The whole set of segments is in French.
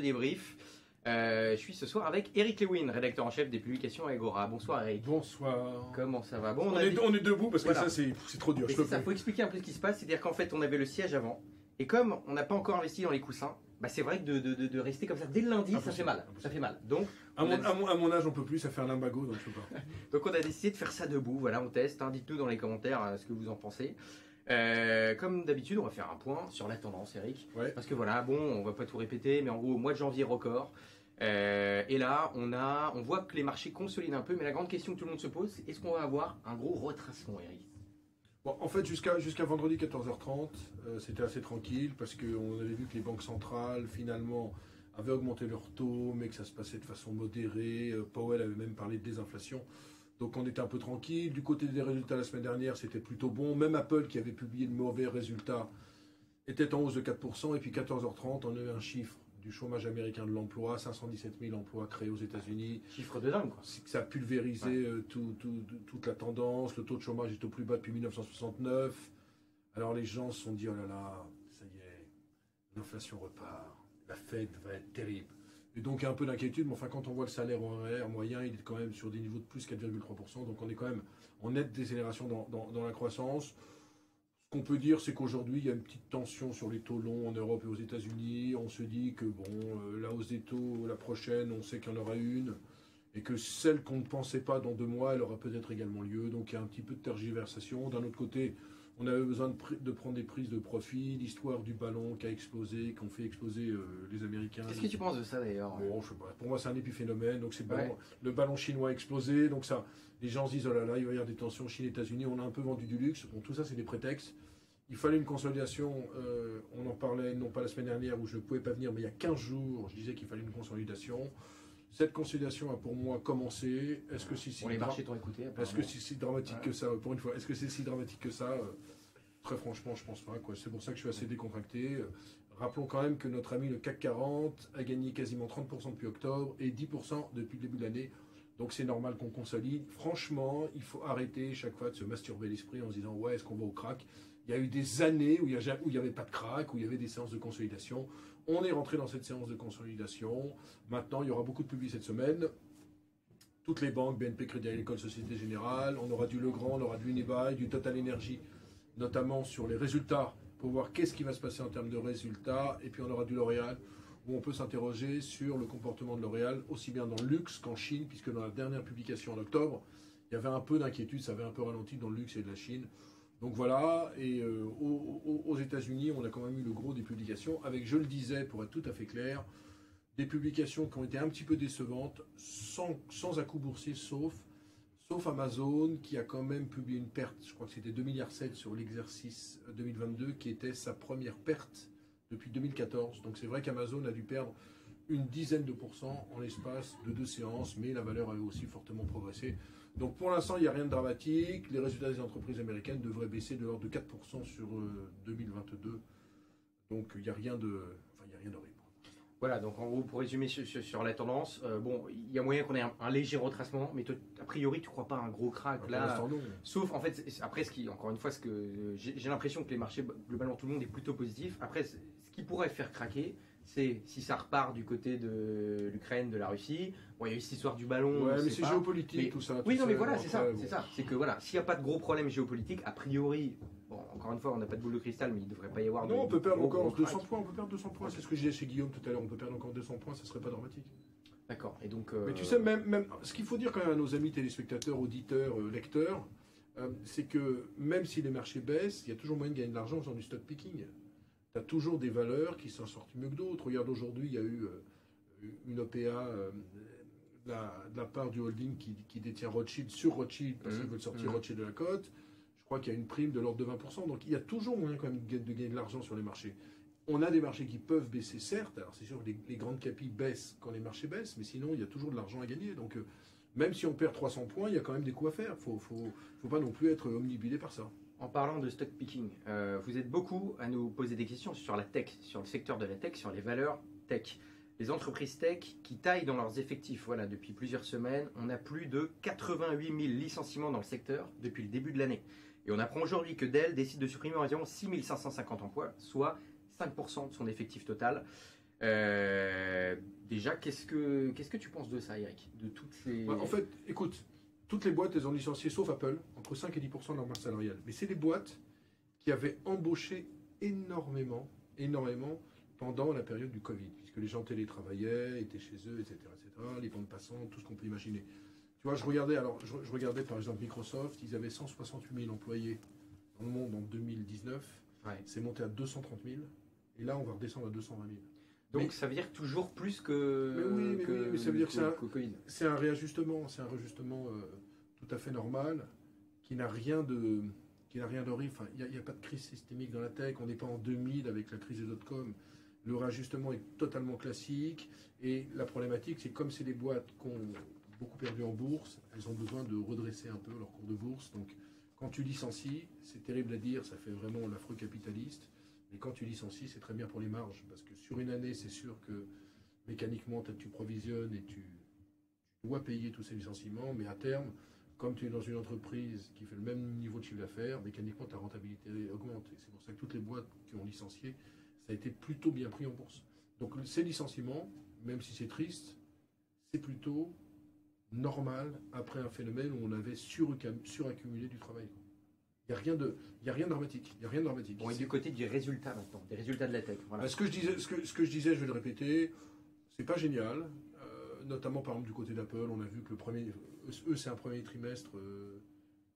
débrief. Euh, je suis ce soir avec Eric Lewin, rédacteur en chef des publications Agora. Bonsoir Eric. Bonsoir. Comment ça va? Bon, On, est, dit- on est debout parce que Voilà. ça c'est trop dur. Plus. faut expliquer un peu ce qui se passe. C'est-à-dire qu'en fait, on avait le siège avant. Et comme on n'a pas encore investi dans les coussins, bah c'est vrai que de, de- de- de rester comme ça dès le lundi, ça fait mal. impossible. Ça fait mal. Donc, À on mon, a- à mon- à mon âge, on peut plus, ça fait un limbago donc je peux pas. Donc on a décidé de faire ça debout, voilà, on teste, hein. dites-nous dans les commentaires euh, ce que vous en pensez. Euh, comme d'habitude, on va faire un point sur la tendance, Eric. Ouais. Parce que voilà, bon, on va pas tout répéter, mais en gros, au mois de janvier, record. Euh, et là, on a, on voit que les marchés consolident un peu, mais la grande question que tout le monde se pose, c'est est-ce qu'on va avoir un gros retracement, Eric? Bon, en fait, jusqu'à jusqu'à vendredi 14h30, euh, c'était assez tranquille parce qu'on avait vu que les banques centrales, finalement, avaient augmenté leurs taux, mais que ça se passait de façon modérée. Powell avait même parlé de désinflation. Donc on était un peu tranquille. Du côté des résultats la semaine dernière, c'était plutôt bon. Même Apple, qui avait publié de mauvais résultats, était en hausse de 4%. Et puis 14h30, on a eu un chiffre du chômage américain de l'emploi, 517 000 emplois créés aux États-Unis. Chiffre de dingue, quoi. Ça a pulvérisé euh, tout- tout- toute la tendance. Le taux de chômage est au plus bas depuis 1969. Alors les gens se sont dit, oh là là, ça y est, l'inflation repart, la Fed va être terrible. Et donc il y a un peu d'inquiétude, mais enfin quand on voit le salaire horaire moyen, il est quand même sur des niveaux de plus 4,3%, donc on est quand même en nette décélération dans, la croissance. Ce qu'on peut dire, c'est qu'aujourd'hui, il y a une petite tension sur les taux longs en Europe et aux États-Unis. On se dit que bon, euh, la hausse des taux, la prochaine, on sait qu'il y en aura une et que celle qu'on ne pensait pas dans deux mois, elle aura peut-être également lieu. Donc il y a un petit peu de tergiversation. D'un autre côté, on avait besoin de, prendre des prises de profit. L'histoire du ballon qui a explosé, qu'ont fait exploser euh, les Américains. Qu'est-ce que tu penses de ça d'ailleurs? Bon. Pour moi, c'est un épiphénomène. Donc, c'est le, ballon, Ouais. le ballon chinois a explosé. Donc, ça, les gens se disent oh là là, il va y avoir des tensions Chine-États-Unis. On a un peu vendu du luxe. Bon, tout ça, c'est des prétextes. Il fallait une consolidation. euh, on en parlait, non pas la semaine dernière où je ne pouvais pas venir, mais il y a 15 jours, je disais qu'il fallait une consolidation. Cette consolidation a pour moi commencé. Est-ce que si, Bon, les dra- marchés t'ont écouté. est-ce que c'est si dramatique Ouais. que ça Pour une fois, est-ce que c'est si dramatique que ça Euh, Très franchement, je pense pas. quoi. C'est pour ça que je suis assez décontracté. Rappelons quand même que notre ami le CAC 40 a gagné quasiment 30% depuis octobre et 10% depuis le début de l'année. Donc c'est normal qu'on consolide. Franchement, il faut arrêter chaque fois de se masturber l'esprit en se disant ouais, est-ce qu'on va au crack? Il y a eu des années où il n'y avait pas de crack, où il y avait des séances de consolidation. On est rentré dans cette séance de consolidation. Maintenant, il y aura beaucoup de publics cette semaine. Toutes les banques, BNP, Crédit Agricole, Société Générale, on aura du Legrand, on aura du Unibail, du Total Energy, notamment sur les résultats, pour voir qu'est-ce qui va se passer en termes de résultats. Et puis on aura du L'Oréal, où on peut s'interroger sur le comportement de L'Oréal, aussi bien dans le luxe qu'en Chine, puisque dans la dernière publication en octobre, il y avait un peu d'inquiétude, ça avait un peu ralenti dans le luxe et de la Chine. Donc voilà, et euh, aux, États-Unis, on a quand même eu le gros des publications, avec, je le disais, pour être tout à fait clair, des publications qui ont été un petit peu décevantes, sans, sans à-coup boursier, sauf, sauf Amazon, qui a quand même publié une perte, je crois que c'était 2,7 milliards sur l'exercice 2022, qui était sa première perte depuis 2014. Donc c'est vrai qu'Amazon a dû perdre une dizaine de pourcents en l'espace de deux séances, mais la valeur avait aussi fortement progressé. Donc pour l'instant, il n'y a rien de dramatique. Les résultats des entreprises américaines devraient baisser de l'ordre de 4% sur euh, 2022. Donc il n'y a rien de, enfin, il y a rien d'horrible. Voilà, donc en gros, pour résumer sur, sur- sur la tendance, euh, bon, il y a moyen qu'on ait un, un léger retracement, mais a priori, tu crois pas à un gros crack Pour là non. Sauf, en fait, après, ce qui, encore une fois, ce que euh, j'ai l'impression que les marchés, globalement, tout le monde est plutôt positif. Après, ce qui pourrait faire craquer, c'est si ça repart du côté de l'Ukraine, de la Russie. Bon, il y a eu cette histoire du ballon. Ouais, mais c'est géopolitique, Mais- tout ça. Oui, non, mais voilà, c'est ça, c'est ça. C'est que voilà, s'il n'y a pas de gros problèmes géopolitiques, a priori, bon, encore une fois, on n'a pas de boule de cristal, mais il ne devrait pas y avoir de. Non, on peut perdre encore gros 200 cracks. points, on peut perdre 200 points. C'est ce que je disais chez Guillaume tout à l'heure, on peut perdre encore 200 points, ça serait pas dramatique. D'accord. Et donc. euh, Mais tu sais, même, même ce qu'il faut dire quand même à nos amis téléspectateurs, auditeurs, euh, lecteurs, euh, c'est que même si les marchés baissent, il y a toujours moyen de gagner de l'argent en faisant du stock picking. Tu as toujours des valeurs qui s'en sortent mieux que d'autres. Regarde, aujourd'hui, il y a eu euh, une OPA euh, de, la, de la part du holding qui, qui détient Rothschild sur Rothschild parce qu'ils veulent sortir Mhm. Rothschild de la cote. Je crois qu'il y a une prime de l'ordre de 20%. Donc il y a toujours moyen quand même de gagner- de l'argent sur les marchés. On a des marchés qui peuvent baisser, certes. Alors c'est sûr que les, les grandes capis baissent quand les marchés baissent, mais sinon il y a toujours de l'argent à gagner. Donc euh, même si on perd 300 points, il y a quand même des coups à faire. Faut, faut, faut pas non plus être omnibulé par ça. En parlant de stock picking, euh, vous êtes beaucoup à nous poser des questions sur la tech, sur le secteur de la tech, sur les valeurs tech. Les entreprises tech qui taillent dans leurs effectifs. Voilà, depuis plusieurs semaines, on a plus de 88 000 licenciements dans le secteur depuis le début de l'année. Et on apprend aujourd'hui que Dell décide de supprimer environ 6 550 emplois, soit 5% de son effectif total. Euh, Déjà, qu'est-ce que, qu'est-ce que tu penses de ça, Eric? De toutes ces. Bah, en fait, écoute, toutes les boîtes, elles ont licencié, sauf Apple, entre 5 et 10% de leur masse salariale. Mais c'est des boîtes qui avaient embauché énormément, énormément pendant la période du Covid, puisque les gens télétravaillaient, étaient chez eux, etc., etc., les bandes passantes, tout ce qu'on peut imaginer. Tu vois, je regardais, alors, je, je regardais par exemple Microsoft, ils avaient 168 000 employés dans le monde en 2019, Ouais. c'est monté à 230 000, et là on va redescendre à 220 000. Donc Mais- ça veut dire toujours plus que. Mais oui, mais que- oui, mais ça veut dire que ça- qu'au Covid. C'est un réajustement, c'est un réajustement euh, tout à fait normal, qui n'a rien de qui n'a rien d'horrible. Enfin, il n'y a pas de crise systémique dans la tech. On n'est pas en 2000 avec la crise des dot-com. Le réajustement est totalement classique. Et la problématique, c'est comme c'est des boîtes qui ont beaucoup perdu en bourse, elles ont besoin de redresser un peu leur cours de bourse. Donc, quand tu licencies, c'est terrible à dire, ça fait vraiment l'affreux capitaliste. Mais quand tu licencies, c'est très bien pour les marges. Parce que sur une année, c'est sûr que mécaniquement, tu provisionnes et tu, tu dois payer tous ces licenciements. Mais à terme, comme tu es dans une entreprise qui fait le même niveau de chiffre d'affaires, mécaniquement, ta rentabilité augmente. Et c'est pour ça que toutes les boîtes qui ont licencié, ça a été plutôt bien pris en bourse. Donc ces licenciements, même si c'est triste, c'est plutôt normal après un phénomène où on avait suraccumulé du travail. Il n'y a rien de, y a rien de dramatique. Il y a rien de dramatique. Bon, et C'est- du côté du résultat maintenant, des résultats de la tech. Voilà. bah, ce, que je disais, ce, que, ce que je disais, je vais le répéter, c'est pas génial. Euh, notamment par exemple du côté d'Apple, on a vu que le premier, eux c'est un premier trimestre, euh,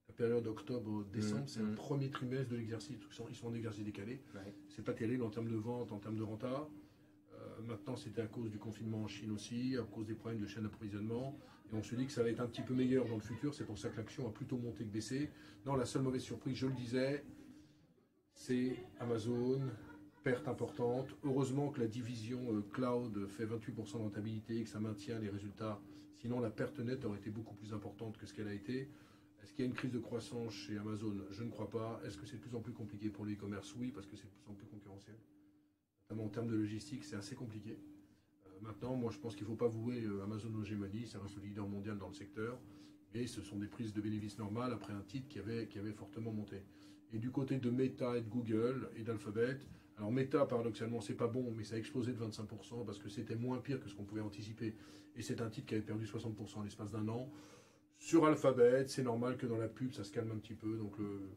la période octobre-décembre, Mhm, c'est un premier trimestre de l'exercice. Ils sont, ils sont en exercice décalé. Ouais. C'est pas terrible en termes de vente, en termes de renta. Euh, maintenant, c'était à cause du confinement en Chine aussi, à cause des problèmes de chaîne d'approvisionnement. Et on se dit que ça va être un petit peu meilleur dans le futur. C'est pour ça que l'action a plutôt monté que baissé. Non, la seule mauvaise surprise, je le disais, c'est Amazon, perte importante. Heureusement que la division euh, cloud fait 28% de rentabilité et que ça maintient les résultats. Sinon, la perte nette aurait été beaucoup plus importante que ce qu'elle a été. Est-ce qu'il y a une crise de croissance chez Amazon? Je ne crois pas. Est-ce que c'est de plus en plus compliqué pour le e-commerce? Oui, parce que c'est de plus en plus concurrentiel. Notamment en termes de logistique, c'est assez compliqué. Maintenant, moi, je pense qu'il ne faut pas vouer euh, Amazon aux hégémonies. Ça reste le leader mondial dans le secteur. Et ce sont des prises de bénéfices normales après un titre qui avait, qui avait fortement monté. Et du côté de Meta et de Google et d'Alphabet, alors Meta, paradoxalement, c'est pas bon, mais ça a explosé de 25% parce que c'était moins pire que ce qu'on pouvait anticiper. Et c'est un titre qui avait perdu 60% en l'espace d'un an. Sur Alphabet, c'est normal que dans la pub, ça se calme un petit peu. Donc le,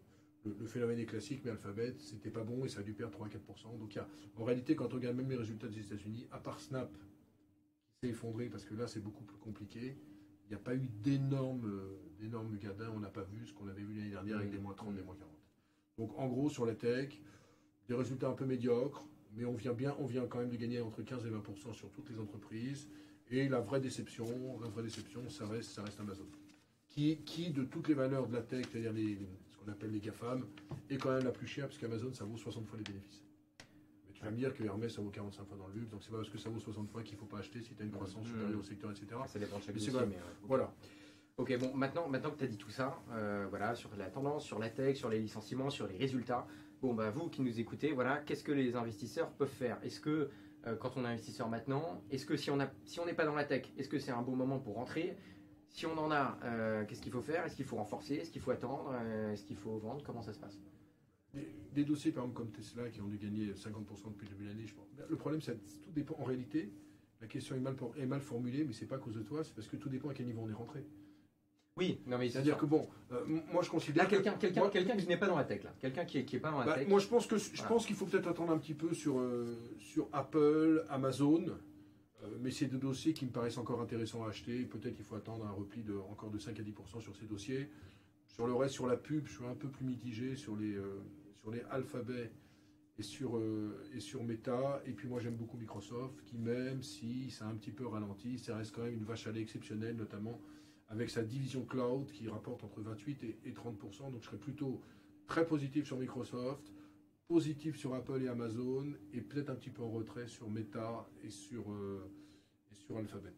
le, phénomène est classique, mais Alphabet, c'était pas bon et ça a dû perdre 3 à 4%. Donc y a, en réalité, quand on regarde même les résultats des États-Unis, à part Snap, s'est effondré parce que là, c'est beaucoup plus compliqué, il n'y a pas eu d'énormes euh, gadins. On n'a pas vu ce qu'on avait vu l'année dernière avec des moins 30, des moins 40. Donc en gros, sur la tech, des résultats un peu médiocres, mais on vient bien, on vient quand même de gagner entre 15 et 20% sur toutes les entreprises. Et la vraie déception, la vraie déception, ça reste, ça reste Amazon. Qui, qui, de toutes les valeurs de la tech, c'est-à-dire ce qu'on appelle les GAFAM, est quand même la plus chère, parce qu'Amazon, ça vaut 60 fois les bénéfices. Tu vas me dire que Hermès, ça vaut 45 fois dans le luxe, donc c'est pas parce que ça vaut 60 fois qu'il ne faut pas acheter si tu as une croissance Mhm. supérieure au secteur, etc. Ça dépend de chaque dossier, mais, euh, Voilà. Ok, bon, maintenant, maintenant que tu as dit tout ça, euh, voilà, sur la tendance, sur la tech, sur les licenciements, sur les résultats, bon, bah, vous qui nous écoutez, voilà, qu'est-ce que les investisseurs peuvent faire? Est-ce que, euh, quand on est investisseur maintenant, est-ce que si on a, si on n'est pas dans la tech, est-ce que c'est un bon moment pour rentrer? Si on en a, euh, qu'est-ce qu'il faut faire? Est-ce qu'il faut renforcer? Est-ce qu'il faut attendre? Est-ce qu'il faut vendre? Comment ça se passe? Des, des dossiers, par exemple, comme Tesla, qui ont dû gagner 50% depuis le début de l'année, je pense. Le problème, c'est que tout dépend. En réalité, la question est mal, est formulée, mais c'est pas à cause de toi, c'est parce que tout dépend à quel niveau on est rentré. Oui, non mais C'est-à-dire que, bon, euh, moi, je considère. Là, quelqu'un que- quelqu'un moi- quelqu'un qui n'est pas dans la tech, là. Quelqu'un qui n'est qui est pas dans la Bah, tech. moi, je pense que je Voilà. pense qu'il faut peut-être attendre un petit peu sur, euh, sur Apple, Amazon, euh, mais c'est deux dossiers qui me paraissent encore intéressants à acheter. Peut-être qu'il faut attendre un repli de encore de 5 à 10% sur ces dossiers. Sur le reste, sur la pub, je suis un peu plus mitigé sur les sur les alphabets et sur euh, et sur Meta. Et puis moi, j'aime beaucoup Microsoft, qui même si ça a un petit peu ralenti, ça reste quand même une vache à lait exceptionnelle, notamment avec sa division cloud qui rapporte entre 28 et, et 30%. Donc je serais plutôt très positif sur Microsoft, positif sur Apple et Amazon, et peut-être un petit peu en retrait sur Meta et sur, euh, et sur Alphabet.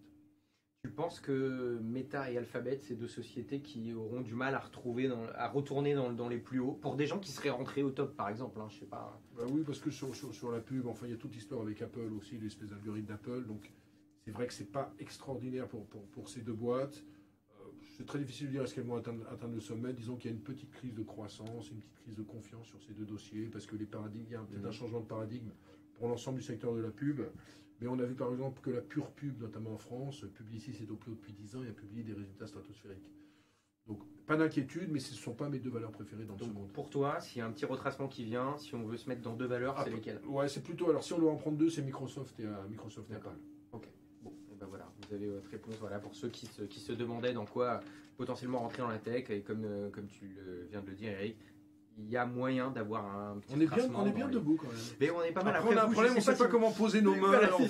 Tu penses que Meta et Alphabet, ces deux sociétés qui auront du mal à retrouver, dans- à retourner dans, dans les plus hauts, pour des gens qui seraient rentrés au top, par exemple, hein, je sais pas. Bah oui, parce que sur, sur, sur la pub, enfin, il y a toute l'histoire avec Apple aussi, l'espèce d'algorithme d'Apple. Donc, c'est vrai que c'est pas extraordinaire pour, pour, pour ces deux boîtes. Euh, c'est très difficile de dire est-ce qu'elles vont atteindre, atteindre le sommet. Disons qu'il y a une petite crise de croissance, une petite crise de confiance sur ces deux dossiers, parce que les paradigmes, il y a peut-être Mhm. un changement de paradigme pour l'ensemble du secteur de la pub. Mais on a vu par exemple que la pure pub, notamment en France, Publicis est au plus haut depuis 10 ans et a publié des résultats stratosphériques. Donc pas d'inquiétude, mais ce ne sont pas mes deux valeurs préférées dans Donc, ce monde. Pour toi, s'il y a un petit retracement qui vient, si on veut se mettre dans deux valeurs, Ah, c'est lesquelles? Ouais, c'est plutôt. Alors si on doit en prendre deux, c'est Microsoft et euh, Microsoft. Apple. Bon, et ben voilà, vous avez votre réponse. Voilà, pour ceux qui se, qui se demandaient dans quoi potentiellement rentrer dans la tech, et comme, euh, comme tu le- viens de le dire, Eric, il y a moyen d'avoir un petit On est bien, on est bien debout quand même. Mais on est pas mal Après, on a un problème, on ne sait pas comment poser nos mains. En je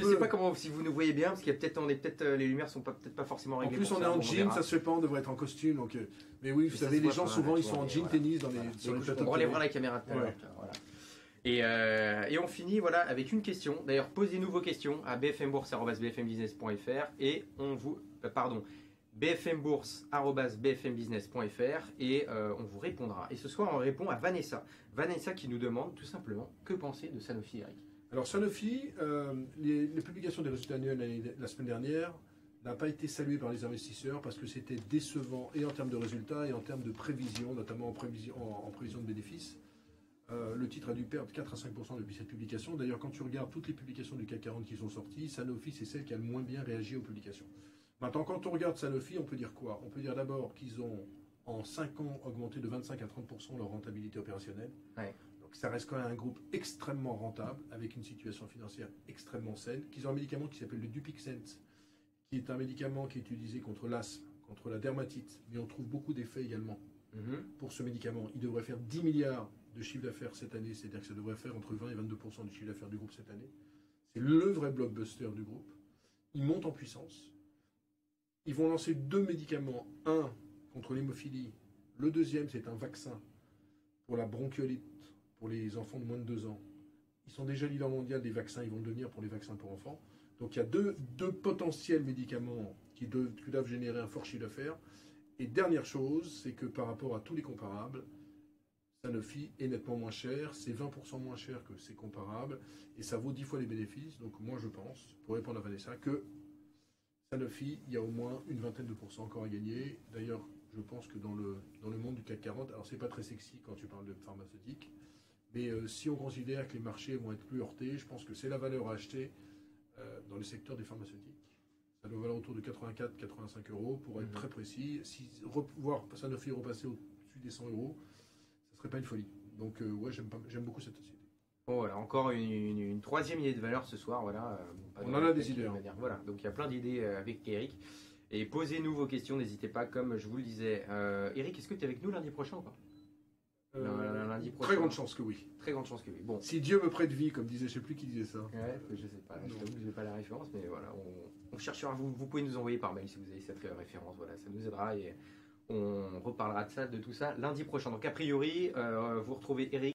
peu- sais pas comment si vous nous voyez bien parce qu'il y a peut-être on est peut-être euh, les lumières sont pas peut-être pas forcément En réglées. plus, pour on est en jean, ça se fait pas, on devrait être en costume. Donc, euh, mais oui, vous savez, les gens souvent, ils sont en jean tennis dans les, sur plateaux on relèvera la caméra. Voilà. Et, euh, et on finit voilà avec une question. D'ailleurs, posez-nous vos questions à bfmbourse@bfmbusiness.fr et on vous euh, pardon bfmbourse@bfmbusiness.fr et euh, on vous répondra. Et ce soir, on répond à Vanessa. Vanessa qui nous demande tout simplement que penser de Sanofi, Eric. Alors, Sanofi, euh, les, publications des résultats annuels la semaine dernière n'a pas été saluées par les investisseurs parce que c'était décevant et en termes de résultats et en termes de prévision, notamment en prévision, en prévision de bénéfices. Euh, le titre a dû perdre 4 à 5% depuis cette publication. D'ailleurs, quand tu regardes toutes les publications du CAC 40 qui sont sorties, Sanofi, c'est celle qui a le moins bien réagi aux publications. Maintenant, quand on regarde Sanofi, on peut dire quoi? On peut dire d'abord qu'ils ont, en 5 ans, augmenté de 25 à 30% leur rentabilité opérationnelle. Ouais. Donc ça reste quand même un groupe extrêmement rentable, avec une situation financière extrêmement saine, qu'ils ont un médicament qui s'appelle le Dupixent, qui est un médicament qui est utilisé contre l'asthme, contre la dermatite, mais on trouve beaucoup d'effets également Mhm. pour ce médicament. Il devrait faire 10 milliards de chiffre d'affaires cette année, c'est-à-dire que ça devrait faire entre 20 et 22% du chiffre d'affaires du groupe cette année. C'est le vrai blockbuster du groupe. Ils montent en puissance. Ils vont lancer deux médicaments, un contre l'hémophilie, le deuxième c'est un vaccin pour la bronchiolite pour les enfants de moins de 2 ans. Ils sont déjà leaders mondial des vaccins, ils vont le devenir pour les vaccins pour enfants. Donc il y a deux, deux potentiels médicaments qui doivent, générer un fort chiffre d'affaires. Et dernière chose, c'est que par rapport à tous les comparables, Sanofi est nettement moins cher, c'est 20% moins cher que ses comparables, et ça vaut 10 fois les bénéfices. Donc moi je pense, pour répondre à Vanessa, que Sanofi, il y a au moins une vingtaine de pourcents encore à gagner. D'ailleurs, je pense que dans le, dans le monde du CAC 40, alors c'est pas très sexy quand tu parles de pharmaceutique, mais euh, si on considère que les marchés vont être plus heurtés, je pense que c'est la valeur à acheter euh, dans le secteur des pharmaceutiques. Ça doit valoir autour de 84-85 euros pour être Mhm. très précis. Si voir Sanofi repasser au-dessus des 100 euros, ça serait pas une folie. Donc euh, ouais, j'aime beaucoup cette. Bon, voilà, encore une, une- une troisième idée de valeur ce soir. Voilà, euh, On en a des idées, hein. Voilà, donc il y a plein d'idées euh, avec Eric. Et posez-nous vos questions, n'hésitez pas, comme je vous le disais. Euh, Eric, est-ce que tu es avec nous lundi prochain ou pas? Euh, lundi prochain. très grande chance que oui. Très grande chance que oui. Bon, Si Dieu me prête vie, comme disait, je sais plus qui disait ça. Ouais, je sais pas, je t'avoue que je n'ai pas la référence, mais voilà, on, on cherchera. Vous, vous pouvez nous envoyer par mail si vous avez cette référence, voilà, ça nous aidera et on reparlera de ça, de tout ça lundi prochain. Donc a priori, euh, vous retrouvez Eric.